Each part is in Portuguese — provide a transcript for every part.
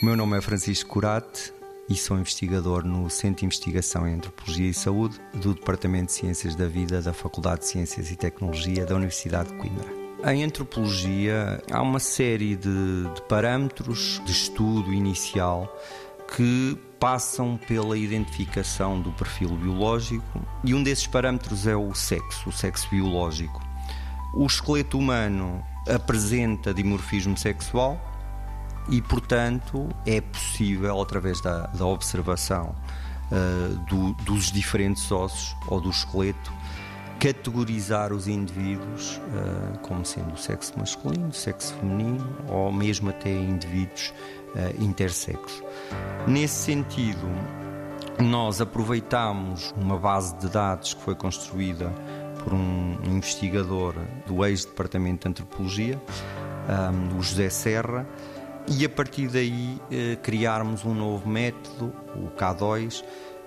meu nome é Francisco Curate e sou investigador no Centro de Investigação em Antropologia e Saúde do Departamento de Ciências da Vida da Faculdade de Ciências e Tecnologia da Universidade de Coimbra. Em antropologia há uma série de, de parâmetros de estudo inicial que passam pela identificação do perfil biológico e um desses parâmetros é o sexo, o sexo biológico. O esqueleto humano apresenta dimorfismo sexual e, portanto, é possível, através da, da observação uh, do, dos diferentes ossos ou do esqueleto, categorizar os indivíduos uh, como sendo do sexo masculino, sexo feminino ou mesmo até indivíduos uh, intersexo. Nesse sentido, nós aproveitamos uma base de dados que foi construída por um investigador do ex-departamento de antropologia, um, o José Serra, e a partir daí eh, criarmos um novo método, o K2,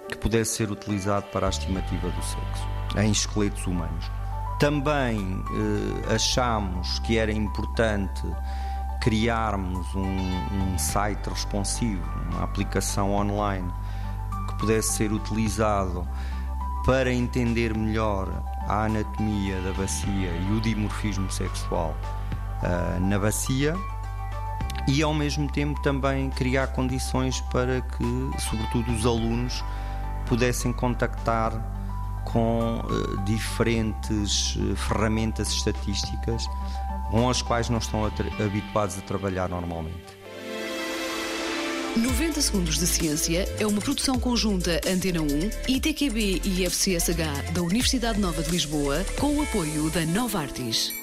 que pudesse ser utilizado para a estimativa do sexo em esqueletos humanos. Também eh, achamos que era importante criarmos um, um site responsivo, uma aplicação online que pudesse ser utilizado para entender melhor a anatomia da bacia e o dimorfismo sexual uh, na bacia e ao mesmo tempo também criar condições para que, sobretudo, os alunos pudessem contactar com uh, diferentes uh, ferramentas estatísticas com as quais não estão habituados a trabalhar normalmente. 90 Segundos de Ciência é uma produção conjunta Antena 1, ITQB e FCSH da Universidade Nova de Lisboa, com o apoio da Nova Artis.